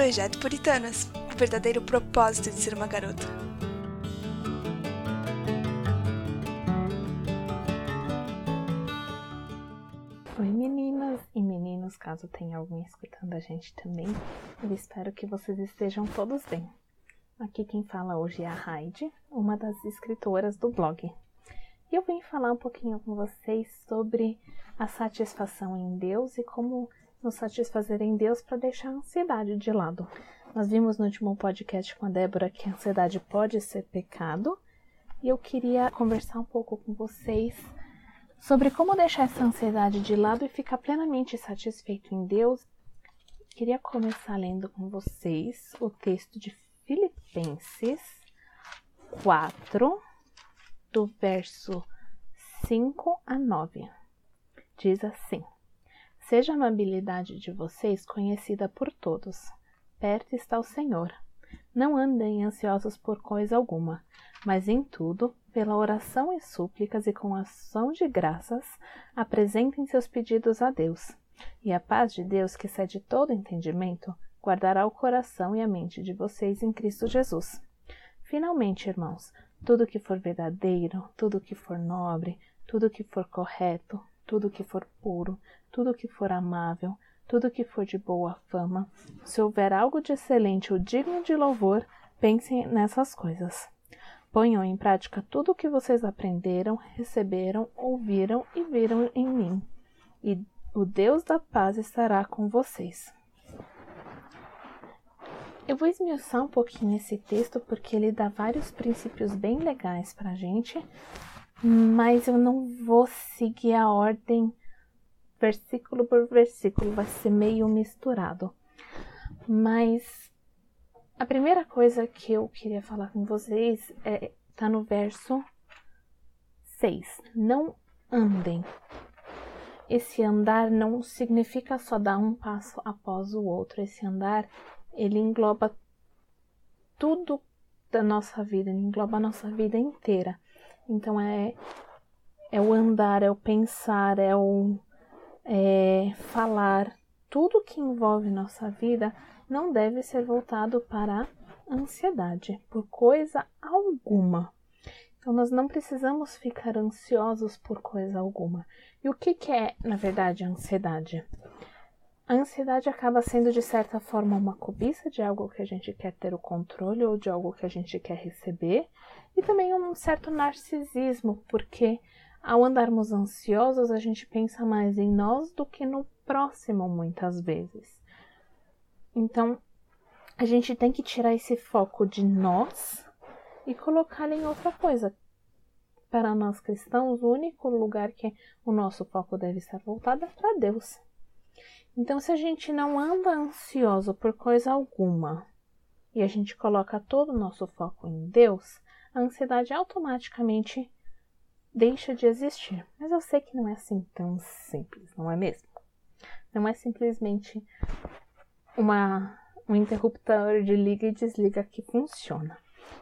Projeto Puritanas o verdadeiro propósito de ser uma garota. Oi meninas e meninos, caso tenha alguém escutando a gente também, eu espero que vocês estejam todos bem. Aqui quem fala hoje é a Heidi, uma das escritoras do blog. E eu vim falar um pouquinho com vocês sobre a satisfação em Deus e como nos satisfazer em Deus para deixar a ansiedade de lado. Nós vimos no último podcast com a Débora que a ansiedade pode ser pecado, e eu queria conversar um pouco com vocês sobre como deixar essa ansiedade de lado e ficar plenamente satisfeito em Deus. Queria começar lendo com vocês o texto de Filipenses 4, do verso 5 a 9. Diz assim: Seja a amabilidade de vocês conhecida por todos. Perto está o Senhor. Não andem ansiosos por coisa alguma, mas em tudo, pela oração e súplicas e com ação de graças, apresentem seus pedidos a Deus. E a paz de Deus, que excede todo entendimento, guardará o coração e a mente de vocês em Cristo Jesus. Finalmente, irmãos, tudo que for verdadeiro, tudo que for nobre, tudo que for correto, tudo que for puro, tudo que for amável, tudo que for de boa fama, se houver algo de excelente ou digno de louvor, pensem nessas coisas. Ponham em prática tudo o que vocês aprenderam, receberam, ouviram e viram em mim, e o Deus da paz estará com vocês. Eu vou esmiuçar um pouquinho esse texto porque ele dá vários princípios bem legais para a gente mas eu não vou seguir a ordem versículo por versículo, vai ser meio misturado. Mas a primeira coisa que eu queria falar com vocês é tá no verso 6. Não andem. Esse andar não significa só dar um passo após o outro. Esse andar, ele engloba tudo da nossa vida, ele engloba a nossa vida inteira. Então é, é o andar, é o pensar, é o é, falar. Tudo que envolve nossa vida não deve ser voltado para a ansiedade, por coisa alguma. Então, nós não precisamos ficar ansiosos por coisa alguma. E o que, que é, na verdade, a ansiedade? A ansiedade acaba sendo, de certa forma, uma cobiça de algo que a gente quer ter o controle ou de algo que a gente quer receber, e também um certo narcisismo, porque ao andarmos ansiosos, a gente pensa mais em nós do que no próximo, muitas vezes. Então, a gente tem que tirar esse foco de nós e colocá-lo em outra coisa. Para nós cristãos, o único lugar que o nosso foco deve estar voltado é para Deus. Então, se a gente não anda ansioso por coisa alguma e a gente coloca todo o nosso foco em Deus, a ansiedade automaticamente deixa de existir. Mas eu sei que não é assim tão simples, não é mesmo? Não é simplesmente uma, um interruptor de liga e desliga que funciona.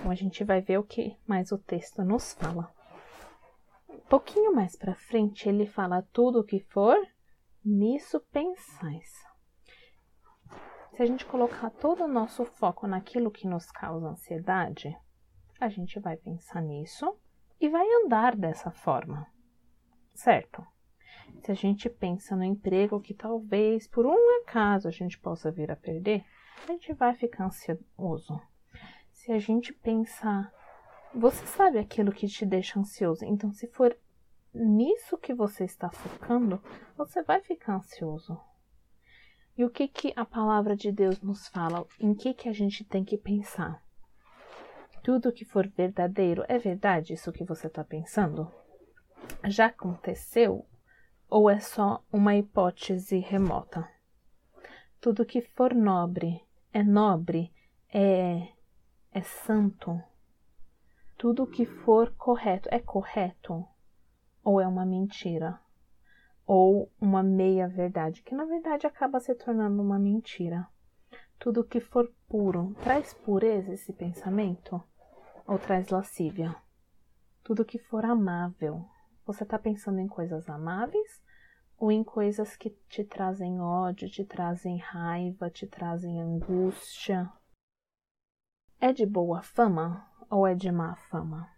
Então a gente vai ver o que mais o texto nos fala. Um pouquinho mais para frente ele fala tudo o que for, nisso pensais. Se a gente colocar todo o nosso foco naquilo que nos causa ansiedade, a gente vai pensar nisso e vai andar dessa forma, certo? Se a gente pensa no emprego que talvez por um acaso a gente possa vir a perder, a gente vai ficar ansioso. Se a gente pensar, você sabe aquilo que te deixa ansioso, então se for nisso que você está focando, você vai ficar ansioso. E o que, que a palavra de Deus nos fala? Em que, que a gente tem que pensar? tudo que for verdadeiro é verdade isso que você está pensando? Já aconteceu ou é só uma hipótese remota? Tudo que for nobre é nobre, é, é santo. Tudo que for correto é correto ou é uma mentira? Ou uma meia verdade, que na verdade acaba se tornando uma mentira. Tudo que for puro traz pureza esse pensamento? ou traz lascívia. Tudo que for amável. Você está pensando em coisas amáveis ou em coisas que te trazem ódio, te trazem raiva, te trazem angústia. É de boa fama ou é de má fama?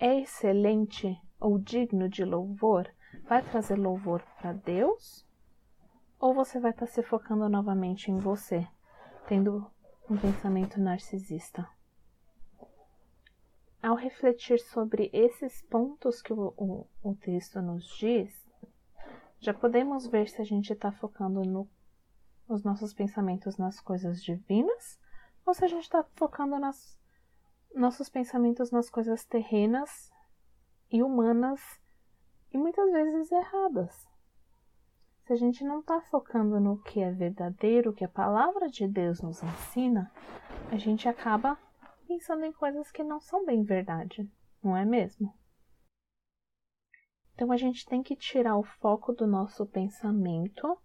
É excelente ou digno de louvor? Vai trazer louvor para Deus? Ou você vai estar tá se focando novamente em você, tendo um pensamento narcisista? Ao refletir sobre esses pontos que o, o, o texto nos diz, já podemos ver se a gente está focando no, nos nossos pensamentos nas coisas divinas ou se a gente está focando nos nossos pensamentos nas coisas terrenas e humanas e muitas vezes erradas. Se a gente não está focando no que é verdadeiro, o que a palavra de Deus nos ensina, a gente acaba pensando em coisas que não são bem verdade, não é mesmo? Então a gente tem que tirar o foco do nosso pensamento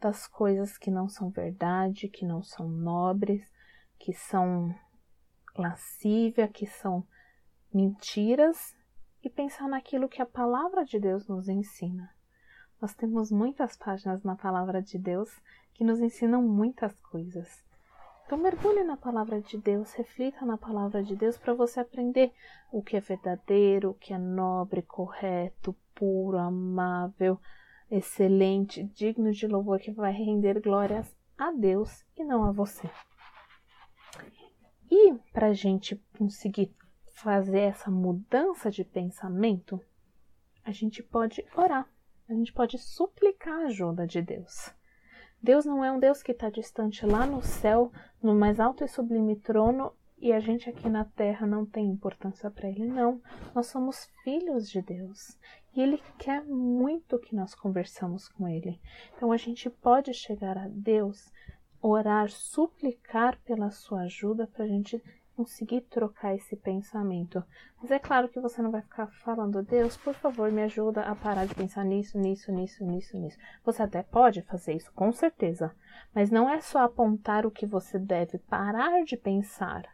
das coisas que não são verdade, que não são nobres, que são lascívia, que são mentiras e pensar naquilo que a palavra de Deus nos ensina. Nós temos muitas páginas na palavra de Deus que nos ensinam muitas coisas. Então mergulhe na palavra de Deus, reflita na palavra de Deus para você aprender o que é verdadeiro, o que é nobre, correto, puro, amável, excelente, digno de louvor, que vai render glórias a Deus e não a você. E para a gente conseguir fazer essa mudança de pensamento, a gente pode orar, a gente pode suplicar a ajuda de Deus. Deus não é um Deus que está distante lá no céu, no mais alto e sublime trono, e a gente aqui na terra não tem importância para Ele. Não, nós somos filhos de Deus e Ele quer muito que nós conversamos com Ele. Então a gente pode chegar a Deus, orar, suplicar pela sua ajuda para a gente conseguir trocar esse pensamento. Mas é claro que você não vai ficar falando, Deus, por favor, me ajuda a parar de pensar nisso, nisso, nisso, nisso, nisso. Você até pode fazer isso, com certeza. Mas não é só apontar o que você deve parar de pensar.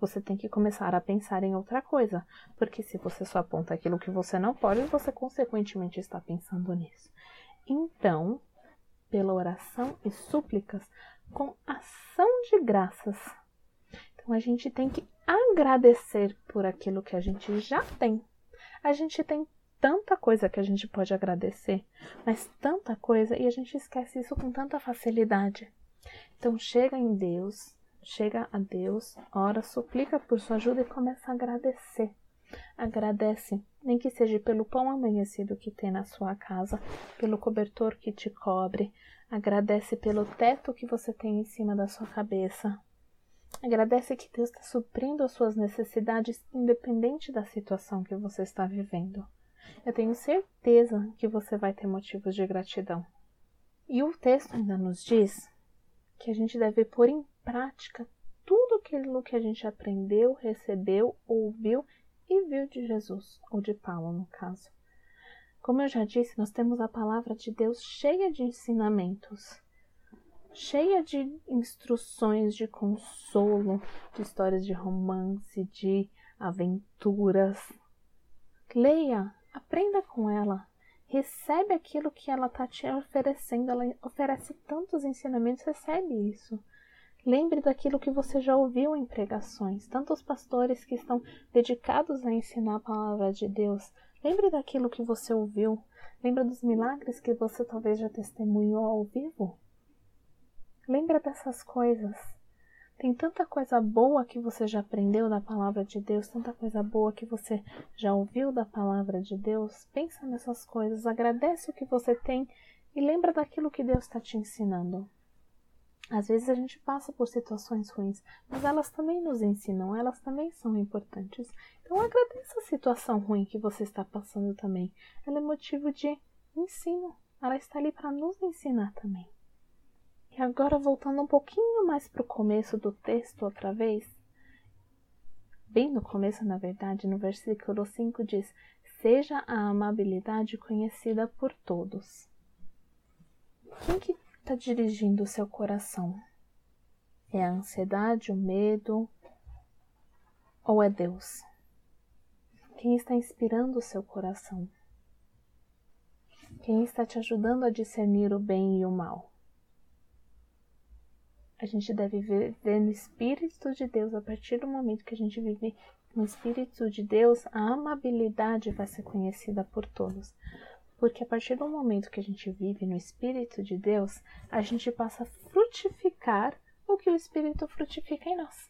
Você tem que começar a pensar em outra coisa. Porque se você só aponta aquilo que você não pode, você consequentemente está pensando nisso. Então, pela oração e súplicas, com ação de graças, então a gente tem que agradecer por aquilo que a gente já tem. A gente tem tanta coisa que a gente pode agradecer, mas tanta coisa e a gente esquece isso com tanta facilidade. Então chega em Deus, chega a Deus, ora, suplica por sua ajuda e começa a agradecer. Agradece, nem que seja pelo pão amanhecido que tem na sua casa, pelo cobertor que te cobre, agradece pelo teto que você tem em cima da sua cabeça, Agradece que Deus está suprindo as suas necessidades, independente da situação que você está vivendo. Eu tenho certeza que você vai ter motivos de gratidão. E o texto ainda nos diz que a gente deve pôr em prática tudo aquilo que a gente aprendeu, recebeu, ouviu e viu de Jesus, ou de Paulo, no caso. Como eu já disse, nós temos a palavra de Deus cheia de ensinamentos cheia de instruções de consolo, de histórias de romance, de aventuras. Leia, aprenda com ela, recebe aquilo que ela está te oferecendo. Ela oferece tantos ensinamentos, recebe isso. Lembre daquilo que você já ouviu em pregações, tantos pastores que estão dedicados a ensinar a palavra de Deus. Lembre daquilo que você ouviu. Lembre dos milagres que você talvez já testemunhou ao vivo. Lembra dessas coisas. Tem tanta coisa boa que você já aprendeu da palavra de Deus, tanta coisa boa que você já ouviu da palavra de Deus. Pensa nessas coisas, agradece o que você tem e lembra daquilo que Deus está te ensinando. Às vezes a gente passa por situações ruins, mas elas também nos ensinam, elas também são importantes. Então agradeça a situação ruim que você está passando também. Ela é motivo de ensino. Ela está ali para nos ensinar também. E agora voltando um pouquinho mais para o começo do texto outra vez, bem no começo, na verdade, no versículo 5 diz: Seja a amabilidade conhecida por todos. Quem que está dirigindo o seu coração? É a ansiedade, o medo ou é Deus? Quem está inspirando o seu coração? Quem está te ajudando a discernir o bem e o mal? A gente deve viver no Espírito de Deus. A partir do momento que a gente vive no Espírito de Deus, a amabilidade vai ser conhecida por todos. Porque a partir do momento que a gente vive no Espírito de Deus, a gente passa a frutificar o que o Espírito frutifica em nós,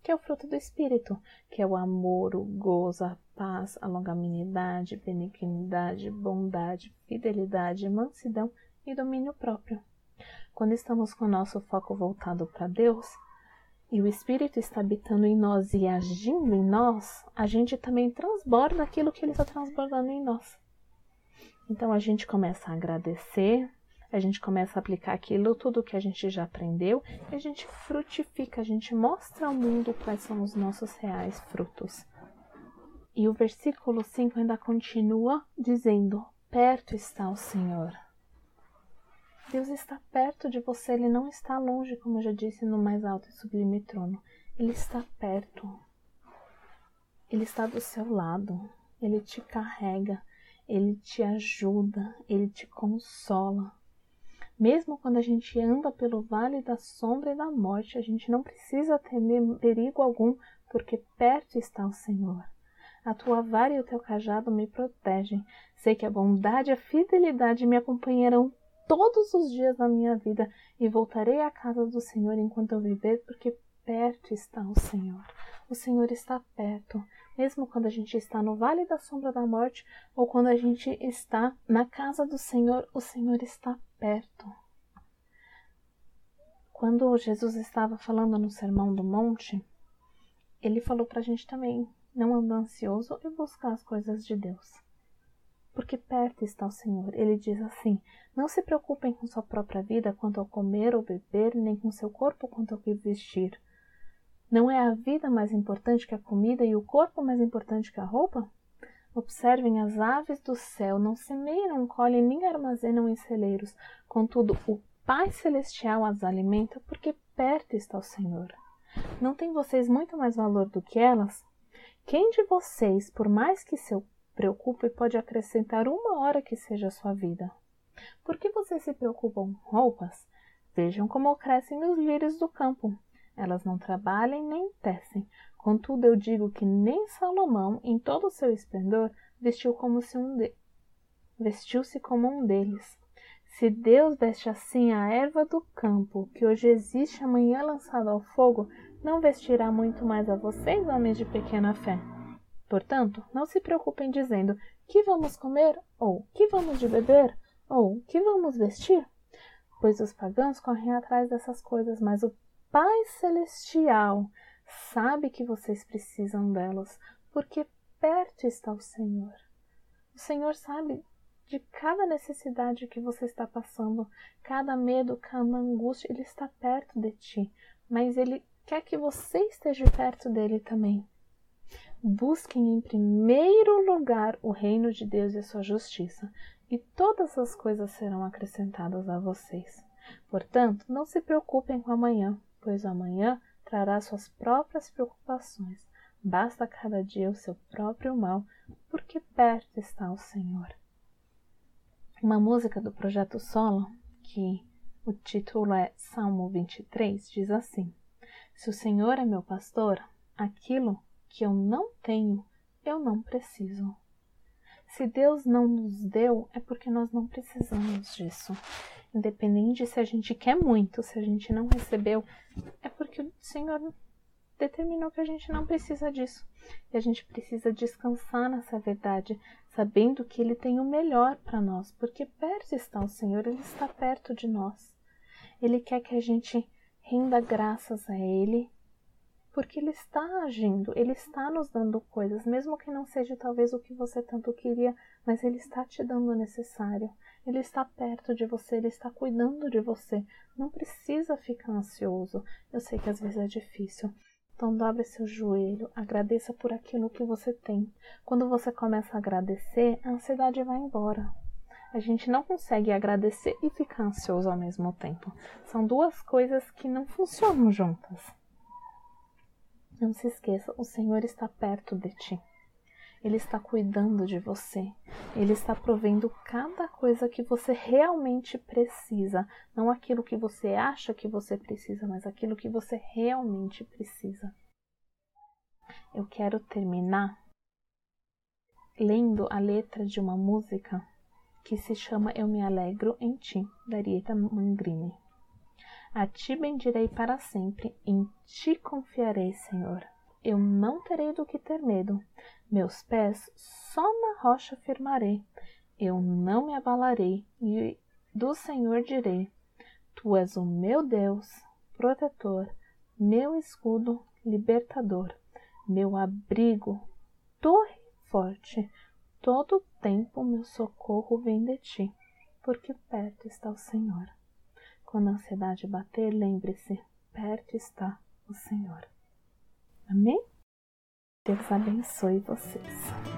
que é o fruto do Espírito, que é o amor, o gozo, a paz, a longanimidade, benignidade, bondade, fidelidade, mansidão e domínio próprio. Quando estamos com o nosso foco voltado para Deus, e o Espírito está habitando em nós e agindo em nós, a gente também transborda aquilo que ele está transbordando em nós. Então a gente começa a agradecer, a gente começa a aplicar aquilo, tudo que a gente já aprendeu, e a gente frutifica, a gente mostra ao mundo quais são os nossos reais frutos. E o versículo 5 ainda continua dizendo: Perto está o Senhor. Deus está perto de você, ele não está longe, como eu já disse no mais alto e sublime trono. Ele está perto. Ele está do seu lado. Ele te carrega. Ele te ajuda, ele te consola. Mesmo quando a gente anda pelo vale da sombra e da morte, a gente não precisa temer perigo algum, porque perto está o Senhor. A tua vara e o teu cajado me protegem. Sei que a bondade e a fidelidade me acompanharão todos os dias da minha vida e voltarei à casa do Senhor enquanto eu viver, porque perto está o Senhor. O Senhor está perto mesmo quando a gente está no vale da sombra da morte ou quando a gente está na casa do Senhor, o Senhor está perto. Quando Jesus estava falando no Sermão do Monte, ele falou para a gente também não andar ansioso e buscar as coisas de Deus. Porque perto está o Senhor. Ele diz assim: Não se preocupem com sua própria vida quanto ao comer ou beber, nem com seu corpo quanto ao que vestir. Não é a vida mais importante que a comida e o corpo mais importante que a roupa? Observem as aves do céu, não semeiam, colhem, nem armazenam em celeiros. Contudo, o Pai Celestial as alimenta, porque perto está o Senhor. Não tem vocês muito mais valor do que elas? Quem de vocês, por mais que se preocupe, pode acrescentar uma hora que seja a sua vida? Por que vocês se preocupam com roupas? Vejam como crescem os lírios do campo. Elas não trabalham nem tecem. Contudo, eu digo que nem Salomão, em todo o seu esplendor, vestiu como se um de... vestiu-se como um deles. Se Deus veste assim a erva do campo, que hoje existe amanhã lançada ao fogo, não vestirá muito mais a vocês, homens de pequena fé. Portanto, não se preocupem dizendo que vamos comer, ou que vamos de beber, ou que vamos vestir, pois os pagãos correm atrás dessas coisas, mas o Pai Celestial sabe que vocês precisam delas, porque perto está o Senhor. O Senhor sabe de cada necessidade que você está passando, cada medo, cada angústia, Ele está perto de ti, mas Ele quer que você esteja perto dele também. Busquem em primeiro lugar o reino de Deus e a sua justiça, e todas as coisas serão acrescentadas a vocês. Portanto, não se preocupem com amanhã, pois amanhã trará suas próprias preocupações. Basta cada dia o seu próprio mal, porque perto está o Senhor. Uma música do projeto Solo, que o título é Salmo 23, diz assim: Se o Senhor é meu pastor, aquilo que eu não tenho, eu não preciso. Se Deus não nos deu, é porque nós não precisamos disso. Independente se a gente quer muito, se a gente não recebeu, é porque o Senhor determinou que a gente não precisa disso. E a gente precisa descansar nessa verdade, sabendo que Ele tem o melhor para nós, porque perto está o Senhor, Ele está perto de nós. Ele quer que a gente renda graças a Ele, porque Ele está agindo, Ele está nos dando coisas, mesmo que não seja talvez o que você tanto queria, mas Ele está te dando o necessário. Ele está perto de você, ele está cuidando de você. Não precisa ficar ansioso. Eu sei que às vezes é difícil. Então dobre seu joelho, agradeça por aquilo que você tem. Quando você começa a agradecer, a ansiedade vai embora. A gente não consegue agradecer e ficar ansioso ao mesmo tempo. São duas coisas que não funcionam juntas. Não se esqueça, o Senhor está perto de ti. Ele está cuidando de você. Ele está provendo cada coisa que você realmente precisa. Não aquilo que você acha que você precisa, mas aquilo que você realmente precisa. Eu quero terminar lendo a letra de uma música que se chama Eu Me Alegro em Ti, da Arieta Mangrini. A Ti bendirei para sempre, em Ti confiarei, Senhor. Eu não terei do que ter medo, meus pés só na rocha firmarei. Eu não me abalarei, e do Senhor direi: Tu és o meu Deus, protetor, meu escudo, libertador, meu abrigo, torre forte. Todo tempo meu socorro vem de ti, porque perto está o Senhor. Quando a ansiedade bater, lembre-se, perto está o Senhor. Amém? Deus abençoe vocês.